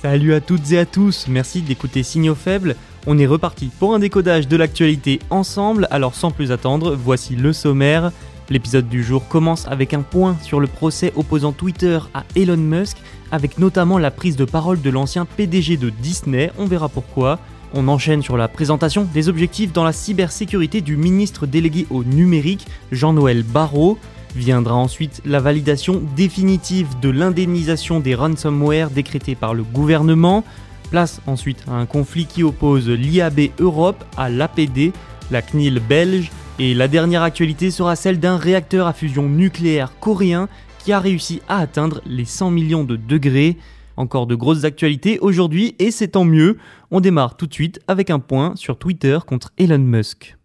Salut à toutes et à tous, merci d'écouter Signaux faibles. On est reparti pour un décodage de l'actualité ensemble, alors sans plus attendre, voici le sommaire. L'épisode du jour commence avec un point sur le procès opposant Twitter à Elon Musk, avec notamment la prise de parole de l'ancien PDG de Disney, on verra pourquoi. On enchaîne sur la présentation des objectifs dans la cybersécurité du ministre délégué au numérique, Jean-Noël Barrot. Viendra ensuite la validation définitive de l'indemnisation des ransomware décrétée par le gouvernement. Place ensuite à un conflit qui oppose l'IAB Europe à l'APD, la CNIL belge. Et la dernière actualité sera celle d'un réacteur à fusion nucléaire coréen qui a réussi à atteindre les 100 millions de degrés. Encore de grosses actualités aujourd'hui et c'est tant mieux. On démarre tout de suite avec un point sur Twitter contre Elon Musk.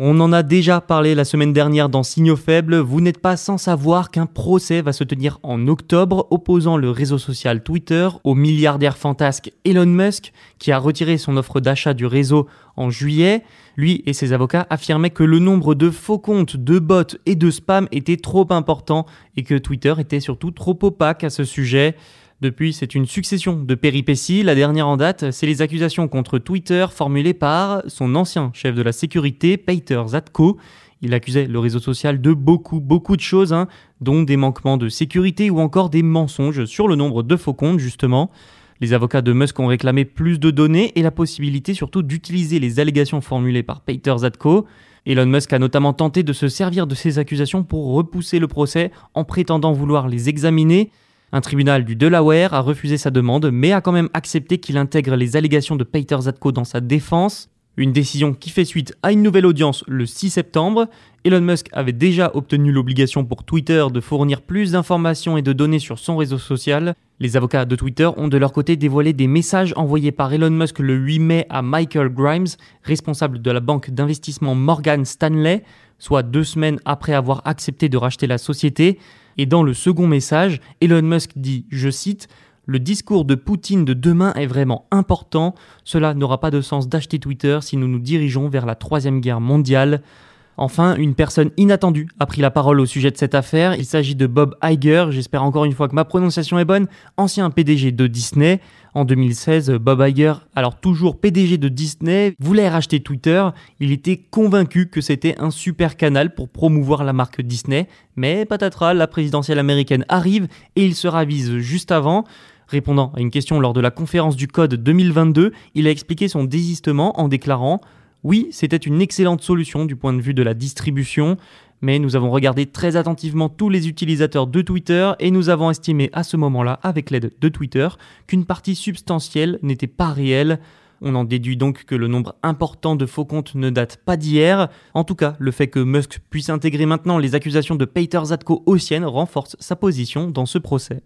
On en a déjà parlé la semaine dernière dans Signaux Faibles, vous n'êtes pas sans savoir qu'un procès va se tenir en octobre opposant le réseau social Twitter au milliardaire fantasque Elon Musk qui a retiré son offre d'achat du réseau en juillet. Lui et ses avocats affirmaient que le nombre de faux comptes, de bots et de spam était trop important et que Twitter était surtout trop opaque à ce sujet. Depuis, c'est une succession de péripéties. La dernière en date, c'est les accusations contre Twitter formulées par son ancien chef de la sécurité, Peter Zatko. Il accusait le réseau social de beaucoup, beaucoup de choses, hein, dont des manquements de sécurité ou encore des mensonges sur le nombre de faux comptes, justement. Les avocats de Musk ont réclamé plus de données et la possibilité surtout d'utiliser les allégations formulées par Peter Zatko. Elon Musk a notamment tenté de se servir de ces accusations pour repousser le procès en prétendant vouloir les examiner. Un tribunal du Delaware a refusé sa demande, mais a quand même accepté qu'il intègre les allégations de Peter Zatko dans sa défense. Une décision qui fait suite à une nouvelle audience le 6 septembre. Elon Musk avait déjà obtenu l'obligation pour Twitter de fournir plus d'informations et de données sur son réseau social. Les avocats de Twitter ont de leur côté dévoilé des messages envoyés par Elon Musk le 8 mai à Michael Grimes, responsable de la banque d'investissement Morgan Stanley, soit deux semaines après avoir accepté de racheter la société. Et dans le second message, Elon Musk dit, je cite, le discours de Poutine de demain est vraiment important. Cela n'aura pas de sens d'acheter Twitter si nous nous dirigeons vers la troisième guerre mondiale. Enfin, une personne inattendue a pris la parole au sujet de cette affaire. Il s'agit de Bob Iger, j'espère encore une fois que ma prononciation est bonne, ancien PDG de Disney. En 2016, Bob Iger, alors toujours PDG de Disney, voulait racheter Twitter. Il était convaincu que c'était un super canal pour promouvoir la marque Disney. Mais patatras, la présidentielle américaine arrive et il se ravise juste avant. Répondant à une question lors de la conférence du Code 2022, il a expliqué son désistement en déclarant oui, c'était une excellente solution du point de vue de la distribution, mais nous avons regardé très attentivement tous les utilisateurs de Twitter et nous avons estimé à ce moment-là, avec l'aide de Twitter, qu'une partie substantielle n'était pas réelle. On en déduit donc que le nombre important de faux comptes ne date pas d'hier. En tout cas, le fait que Musk puisse intégrer maintenant les accusations de Peter Zatko aux siennes renforce sa position dans ce procès.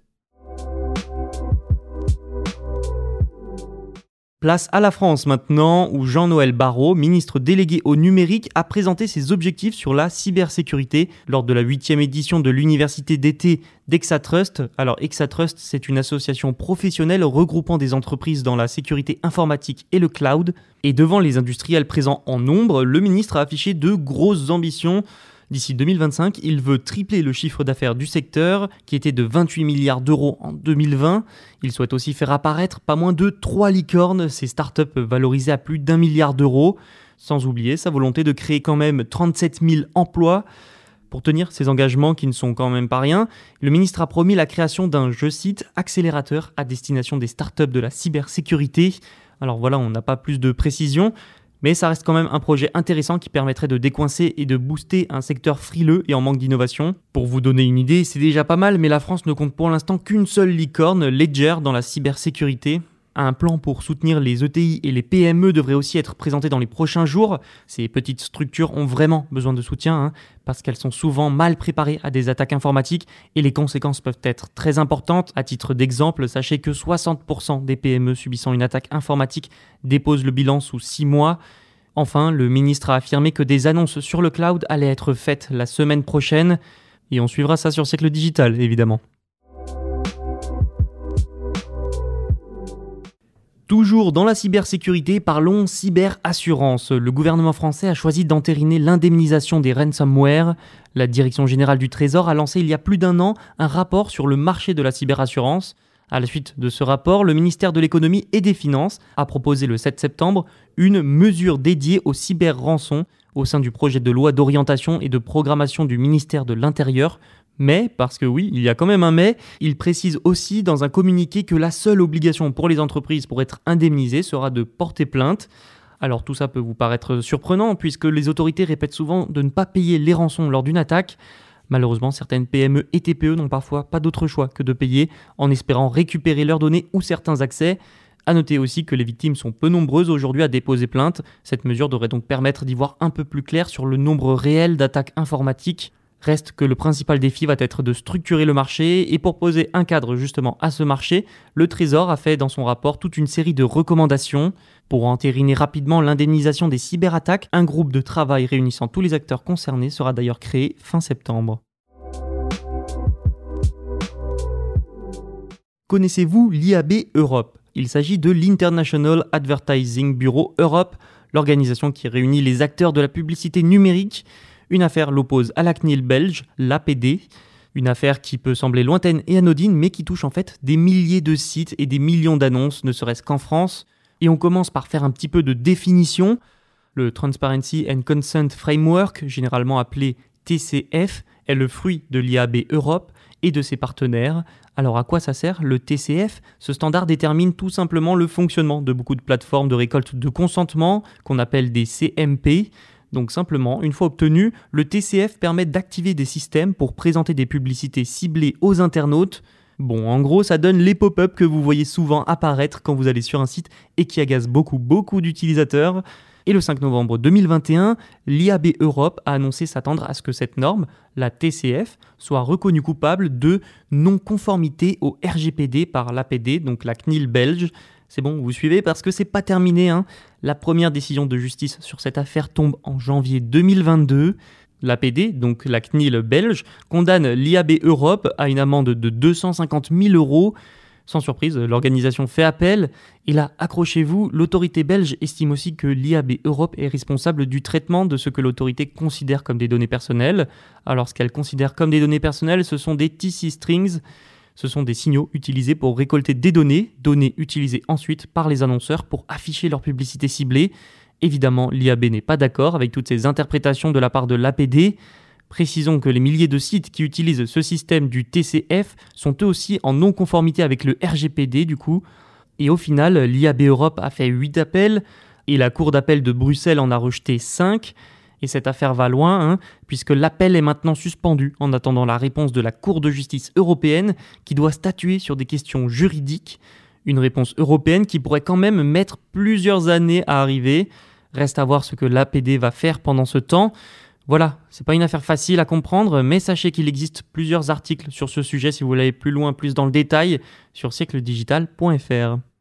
Place à la France maintenant, où Jean-Noël Barrot, ministre délégué au numérique, a présenté ses objectifs sur la cybersécurité lors de la huitième édition de l'université d'été d'Exatrust. Alors Exatrust, c'est une association professionnelle regroupant des entreprises dans la sécurité informatique et le cloud. Et devant les industriels présents en nombre, le ministre a affiché de grosses ambitions. D'ici 2025, il veut tripler le chiffre d'affaires du secteur, qui était de 28 milliards d'euros en 2020. Il souhaite aussi faire apparaître pas moins de 3 licornes, ces startups valorisées à plus d'un milliard d'euros, sans oublier sa volonté de créer quand même 37 000 emplois. Pour tenir ces engagements qui ne sont quand même pas rien, le ministre a promis la création d'un, je cite, accélérateur à destination des startups de la cybersécurité. Alors voilà, on n'a pas plus de précision, mais ça reste quand même un projet intéressant qui permettrait de décoincer et de booster un secteur frileux et en manque d'innovation. Pour vous donner une idée, c'est déjà pas mal, mais la France ne compte pour l'instant qu'une seule licorne, Ledger, dans la cybersécurité. Un plan pour soutenir les ETI et les PME devrait aussi être présenté dans les prochains jours. Ces petites structures ont vraiment besoin de soutien hein, parce qu'elles sont souvent mal préparées à des attaques informatiques et les conséquences peuvent être très importantes. À titre d'exemple, sachez que 60% des PME subissant une attaque informatique déposent le bilan sous 6 mois. Enfin, le ministre a affirmé que des annonces sur le cloud allaient être faites la semaine prochaine et on suivra ça sur Siècle Digital évidemment. Toujours dans la cybersécurité, parlons cyberassurance. Le gouvernement français a choisi d'entériner l'indemnisation des ransomware. La Direction générale du Trésor a lancé il y a plus d'un an un rapport sur le marché de la cyberassurance. À la suite de ce rapport, le ministère de l'économie et des finances a proposé le 7 septembre une mesure dédiée au cyber-rançon au sein du projet de loi d'orientation et de programmation du ministère de l'Intérieur mais, parce que oui, il y a quand même un mais, il précise aussi dans un communiqué que la seule obligation pour les entreprises pour être indemnisées sera de porter plainte. Alors tout ça peut vous paraître surprenant puisque les autorités répètent souvent de ne pas payer les rançons lors d'une attaque. Malheureusement, certaines PME et TPE n'ont parfois pas d'autre choix que de payer en espérant récupérer leurs données ou certains accès. A noter aussi que les victimes sont peu nombreuses aujourd'hui à déposer plainte. Cette mesure devrait donc permettre d'y voir un peu plus clair sur le nombre réel d'attaques informatiques. Reste que le principal défi va être de structurer le marché et pour poser un cadre justement à ce marché, le Trésor a fait dans son rapport toute une série de recommandations. Pour entériner rapidement l'indemnisation des cyberattaques, un groupe de travail réunissant tous les acteurs concernés sera d'ailleurs créé fin septembre. Connaissez-vous l'IAB Europe? Il s'agit de l'International Advertising Bureau Europe, l'organisation qui réunit les acteurs de la publicité numérique une affaire l'oppose à la CNIL belge, l'APD, une affaire qui peut sembler lointaine et anodine, mais qui touche en fait des milliers de sites et des millions d'annonces, ne serait-ce qu'en France. Et on commence par faire un petit peu de définition. Le Transparency and Consent Framework, généralement appelé TCF, est le fruit de l'IAB Europe et de ses partenaires. Alors à quoi ça sert le TCF Ce standard détermine tout simplement le fonctionnement de beaucoup de plateformes de récolte de consentement qu'on appelle des CMP. Donc simplement, une fois obtenu, le TCF permet d'activer des systèmes pour présenter des publicités ciblées aux internautes. Bon, en gros, ça donne les pop-up que vous voyez souvent apparaître quand vous allez sur un site et qui agacent beaucoup, beaucoup d'utilisateurs. Et le 5 novembre 2021, l'IAB Europe a annoncé s'attendre à ce que cette norme, la TCF, soit reconnue coupable de non-conformité au RGPD par l'APD, donc la CNIL belge. C'est bon, vous suivez parce que c'est pas terminé. Hein. La première décision de justice sur cette affaire tombe en janvier 2022. L'APD, donc la CNIL belge, condamne l'IAB Europe à une amende de 250 000 euros. Sans surprise, l'organisation fait appel. Et là, accrochez-vous, l'autorité belge estime aussi que l'IAB Europe est responsable du traitement de ce que l'autorité considère comme des données personnelles. Alors, ce qu'elle considère comme des données personnelles, ce sont des TC strings. Ce sont des signaux utilisés pour récolter des données, données utilisées ensuite par les annonceurs pour afficher leur publicité ciblée. Évidemment, l'IAB n'est pas d'accord avec toutes ces interprétations de la part de l'APD. Précisons que les milliers de sites qui utilisent ce système du TCF sont eux aussi en non-conformité avec le RGPD du coup. Et au final, l'IAB Europe a fait 8 appels et la Cour d'appel de Bruxelles en a rejeté 5. Et cette affaire va loin, hein, puisque l'appel est maintenant suspendu en attendant la réponse de la Cour de justice européenne qui doit statuer sur des questions juridiques. Une réponse européenne qui pourrait quand même mettre plusieurs années à arriver. Reste à voir ce que l'APD va faire pendant ce temps. Voilà, c'est pas une affaire facile à comprendre, mais sachez qu'il existe plusieurs articles sur ce sujet si vous voulez aller plus loin, plus dans le détail, sur siècledigital.fr.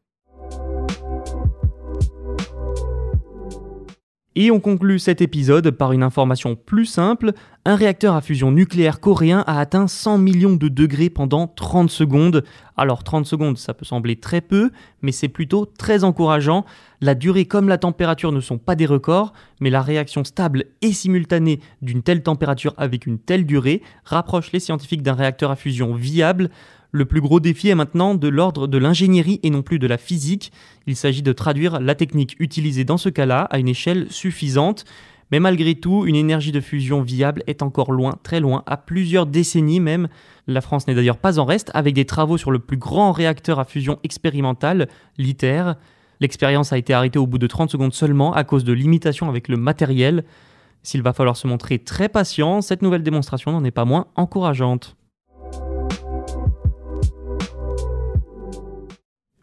Et on conclut cet épisode par une information plus simple. Un réacteur à fusion nucléaire coréen a atteint 100 millions de degrés pendant 30 secondes. Alors 30 secondes, ça peut sembler très peu, mais c'est plutôt très encourageant. La durée comme la température ne sont pas des records, mais la réaction stable et simultanée d'une telle température avec une telle durée rapproche les scientifiques d'un réacteur à fusion viable. Le plus gros défi est maintenant de l'ordre de l'ingénierie et non plus de la physique. Il s'agit de traduire la technique utilisée dans ce cas-là à une échelle suffisante. Mais malgré tout, une énergie de fusion viable est encore loin, très loin, à plusieurs décennies même. La France n'est d'ailleurs pas en reste, avec des travaux sur le plus grand réacteur à fusion expérimental, l'ITER. L'expérience a été arrêtée au bout de 30 secondes seulement à cause de limitations avec le matériel. S'il va falloir se montrer très patient, cette nouvelle démonstration n'en est pas moins encourageante.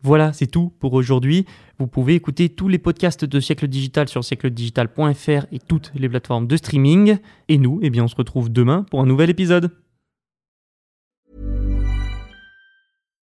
Voilà, c'est tout pour aujourd'hui. Vous pouvez écouter tous les podcasts de Siècle Digital sur siècledigital.fr et toutes les plateformes de streaming. Et nous, eh bien, on se retrouve demain pour un nouvel épisode.